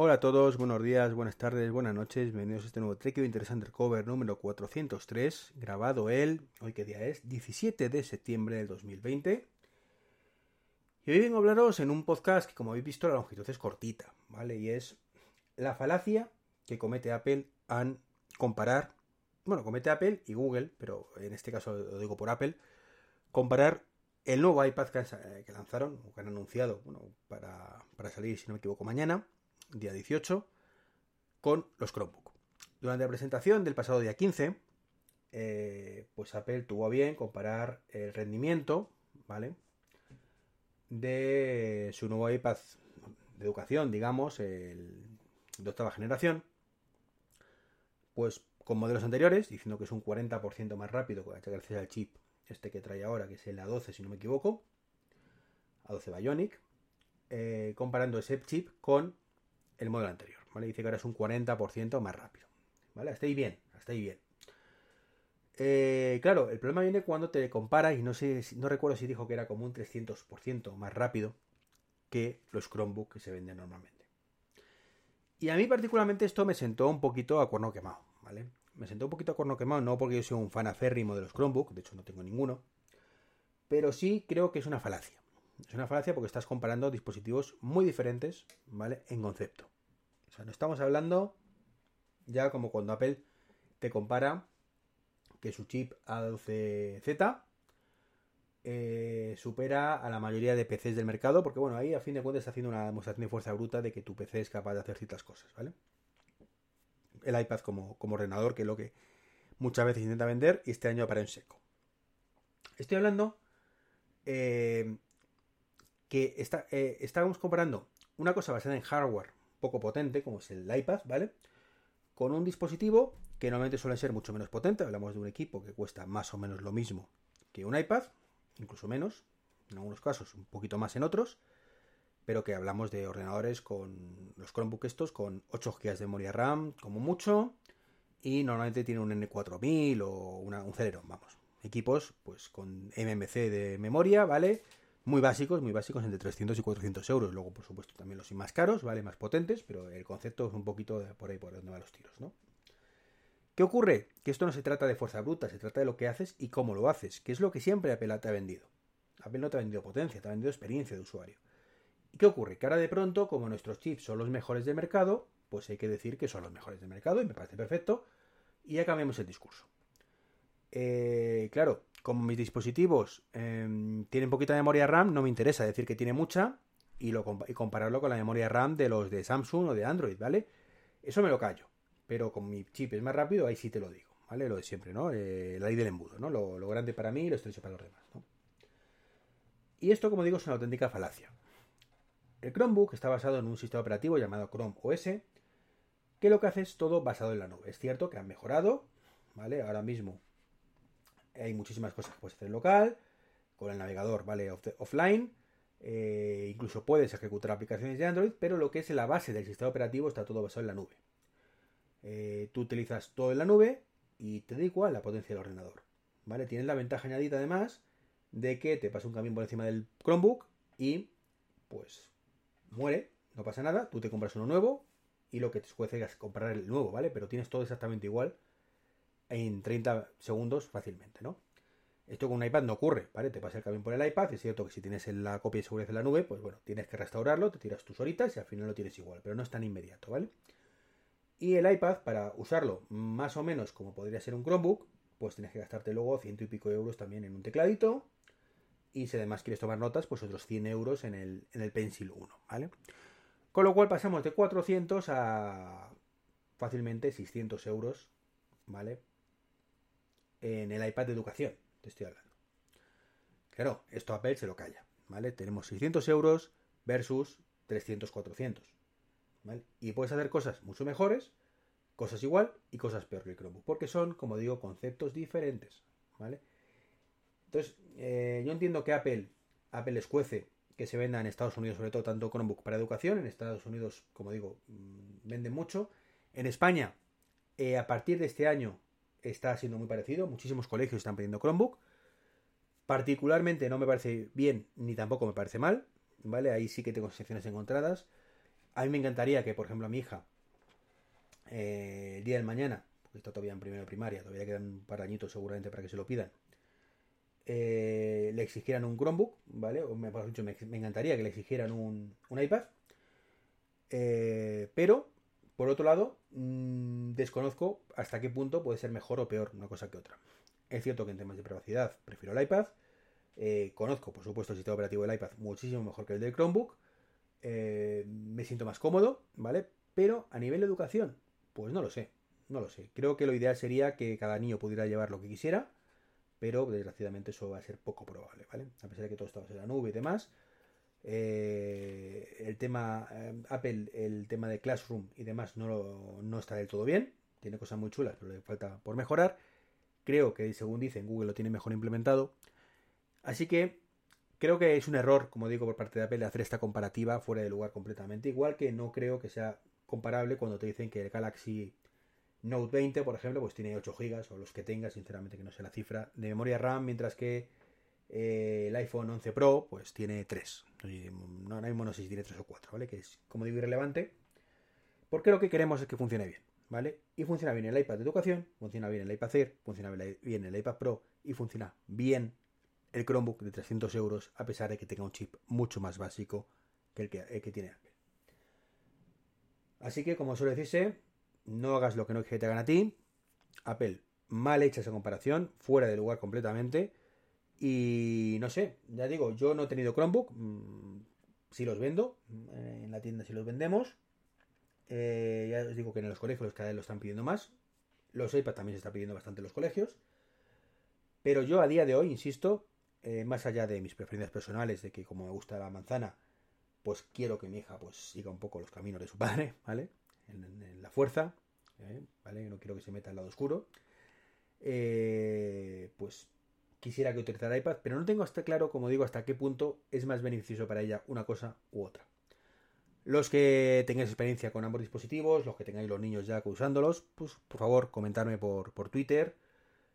Hola a todos, buenos días, buenas tardes, buenas noches. Bienvenidos a este nuevo Trek Interest Undercover número 403, grabado el, hoy qué día es, 17 de septiembre del 2020. Y hoy vengo a hablaros en un podcast que como habéis visto la longitud es cortita, ¿vale? Y es la falacia que comete Apple al comparar bueno, comete Apple y Google, pero en este caso lo digo por Apple, comparar el nuevo iPad que, lanzaron, o que han anunciado, bueno, para, salir, si no me equivoco, mañana, día 18, con los Chromebook. Durante la presentación del pasado día 15, eh, pues Apple tuvo bien comparar el rendimiento, ¿vale? De su nuevo iPad de educación, digamos, el de octava generación, pues con modelos anteriores, diciendo que es un 40% más rápido gracias al chip este que trae ahora, que es el A12 si no me equivoco, A12 Bionic, eh, comparando ese chip con el modelo anterior, ¿vale? Dice que ahora es un 40% más rápido, ¿vale? Hasta ahí bien, hasta ahí bien. Eh, claro, el problema viene cuando te compara, y no sé, no recuerdo si dijo que era como un 300% más rápido que los Chromebook que se venden normalmente. Y a mí particularmente esto me sentó un poquito a cuerno quemado, ¿vale? Me sentó un poquito a corno quemado, no porque yo sea un fan aférrimo de los Chromebook, de hecho no tengo ninguno, pero sí creo que es una falacia. Es una falacia porque estás comparando dispositivos muy diferentes, ¿vale? En concepto. O sea, no estamos hablando ya como cuando Apple te compara que su chip A12Z eh, supera a la mayoría de PCs del mercado, porque bueno, ahí a fin de cuentas está haciendo una demostración de fuerza bruta de que tu PC es capaz de hacer ciertas cosas, ¿vale? el iPad como, ordenador, que es lo que muchas veces intenta vender, y este año para en seco. Estoy hablando eh, que está, eh, estábamos comparando una cosa basada en hardware poco potente, como es el iPad, ¿vale? Con un dispositivo que normalmente suele ser mucho menos potente. Hablamos de un equipo que cuesta más o menos lo mismo que un iPad, incluso menos, en algunos casos, un poquito más en otros pero que hablamos de ordenadores con los Chromebook estos con 8 GB de memoria RAM como mucho y normalmente tiene un N4000 o un Celeron, vamos. Equipos pues con MMC de memoria, ¿vale? Muy básicos, muy básicos, entre 300 y 400 euros. Luego, por supuesto, también los más caros, ¿vale? Más potentes, pero el concepto es un poquito por ahí, por donde van los tiros, ¿no? ¿Qué ocurre? Que esto no se trata de fuerza bruta, se trata de lo que haces y cómo lo haces, que es lo que siempre Apple te ha vendido. Apple no te ha vendido potencia, te ha vendido experiencia de usuario. ¿Y qué ocurre? Que ahora de pronto, como nuestros chips son los mejores del mercado, pues hay que decir que son los mejores del mercado y me parece perfecto. Y ya cambiamos el discurso. Eh, claro, como mis dispositivos em, tienen poquita memoria RAM, no me interesa decir que tiene mucha y, lo, compararlo con la memoria RAM de los de Samsung o de Android, ¿vale? Eso me lo callo. Pero con mi chip es más rápido, ahí sí te lo digo, ¿vale? Lo de siempre, ¿no? Eh, la ley del embudo, ¿no? Lo, grande para mí y lo estrecho para los demás. Y esto, como digo, es una auténtica falacia. El Chromebook está basado en un sistema operativo llamado Chrome OS, que lo que hace es todo basado en la nube. Es cierto que han mejorado, ¿vale? Ahora mismo hay muchísimas cosas que puedes hacer local, con el navegador, ¿vale? offline. Eh, incluso puedes ejecutar aplicaciones de Android, pero lo que es la base del sistema operativo está todo basado en la nube. Eh, tú utilizas todo en la nube y te da igual la potencia del ordenador. ¿Vale? Tienes la ventaja añadida además de que te pasa un camión por encima del Chromebook y pues muere, no pasa nada, tú te compras uno nuevo y lo que te hacer es comprar el nuevo, ¿vale? Pero tienes todo exactamente igual en 30 segundos fácilmente, ¿no? Esto con un iPad no ocurre, ¿vale? Te pasa el camión por el iPad, es cierto que si tienes la copia de seguridad en la nube, pues bueno, tienes que restaurarlo, te tiras tus horitas y al final lo tienes igual, pero no es tan inmediato, ¿vale? Y el iPad, para usarlo más o menos como podría ser un Chromebook, pues tienes que gastarte luego ciento y pico euros también en un tecladito, y si además quieres tomar notas, pues otros 100 euros en el, en el Pencil 1, ¿vale? Con lo cual pasamos de 400 a fácilmente 600 euros, ¿vale? En el iPad de educación, te estoy hablando. Claro, esto Apple se lo calla, ¿vale? Tenemos 600 euros versus 300, 400. ¿vale? Y puedes hacer cosas mucho mejores, cosas igual y cosas peor que el Chromebook, porque son, como digo, conceptos diferentes, ¿vale? Entonces, eh, yo entiendo que Apple, Apple escuece que se venda en Estados Unidos, sobre todo tanto Chromebook para educación, en Estados Unidos, como digo, mm, venden mucho. En España, eh, a partir de este año, está siendo muy parecido, muchísimos colegios están pidiendo Chromebook. Particularmente no me parece bien ni tampoco me parece mal, ¿vale? Ahí sí que tengo sensaciones encontradas. A mí me encantaría que, por ejemplo, a mi hija, eh, el día del mañana, porque está todavía en primera primaria, todavía quedan un par de añitos seguramente para que se lo pidan, eh, le exigieran un Chromebook, ¿vale? O me, dicho, me, encantaría que le exigieran un, iPad. Eh, pero, por otro lado, mm, desconozco hasta qué punto puede ser mejor o peor una cosa que otra. Es cierto que en temas de privacidad prefiero el iPad. Eh, conozco, por supuesto, el sistema operativo del iPad muchísimo mejor que el del Chromebook. me siento más cómodo, ¿vale? Pero a nivel de educación, pues no lo sé. No lo sé. Creo que lo ideal sería que cada niño pudiera llevar lo que quisiera pero desgraciadamente eso va a ser poco probable, ¿vale? A pesar de que todo a ser la nube y demás. Eh, el tema eh, Apple, el tema de Classroom y demás no, no está del todo bien. Tiene cosas muy chulas, pero le falta por mejorar. Creo que, según dicen, Google lo tiene mejor implementado. Así que creo que es un error, como digo, por parte de Apple hacer esta comparativa fuera de lugar completamente. Igual que no creo que sea comparable cuando te dicen que el Galaxy Note 20, por ejemplo, pues tiene 8 GB o los que tenga, sinceramente que no sé la cifra, de memoria RAM, mientras que eh, el iPhone 11 Pro pues tiene 3. No, ahora mismo no sé si tiene 3 o 4, ¿vale? Que es, como digo, irrelevante. Porque lo que queremos es que funcione bien, ¿vale? Y funciona bien el iPad de educación, funciona bien el iPad Air, funciona bien el iPad Pro y funciona bien el Chromebook de 300 euros, a pesar de que tenga un chip mucho más básico que el que, que tiene Apple. Así que, como suele decirse, no hagas lo que no te hagan a ti. Apple, mal hecha esa comparación, fuera de lugar completamente. Y no sé, ya digo, yo no he tenido Chromebook, mm, si los vendo, eh, en la tienda si los vendemos. Eh, ya os digo que en los colegios cada vez lo están pidiendo más. Los iPad también se está pidiendo bastante en los colegios. Pero yo a día de hoy, insisto, eh, más allá de mis preferencias personales, de que como me gusta la manzana, pues quiero que mi hija pues siga un poco los caminos de su padre, ¿vale? en, la fuerza, ¿eh? ¿vale? No quiero que se meta al lado oscuro. Pues quisiera que utilizara iPad, pero no tengo hasta claro, como digo, hasta qué punto es más beneficioso para ella una cosa u otra. Los que tengáis experiencia con ambos dispositivos, los que tengáis los niños ya usándolos, pues por favor comentarme por, Twitter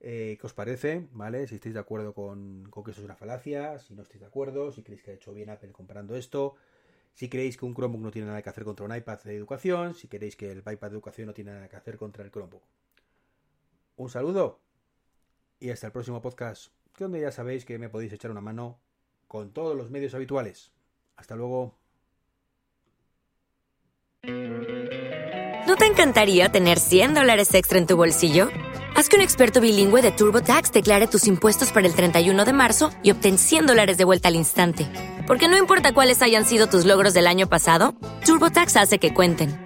eh, qué os parece, ¿vale? Si estáis de acuerdo con, con, que eso es una falacia, si no estáis de acuerdo, si creéis que ha hecho bien Apple comprando esto, si creéis que un Chromebook no tiene nada que hacer contra un iPad de educación, si queréis que el iPad de educación no tiene nada que hacer contra el Chromebook. Un saludo y hasta el próximo podcast, donde ya sabéis que me podéis echar una mano con todos los medios habituales. Hasta luego. ¿No te encantaría tener 100 dólares extra en tu bolsillo? Haz que un experto bilingüe de TurboTax declare tus impuestos para el 31 de marzo y obtén 100 dólares de vuelta al instante. Porque no importa cuáles hayan sido tus logros del año pasado, TurboTax hace que cuenten.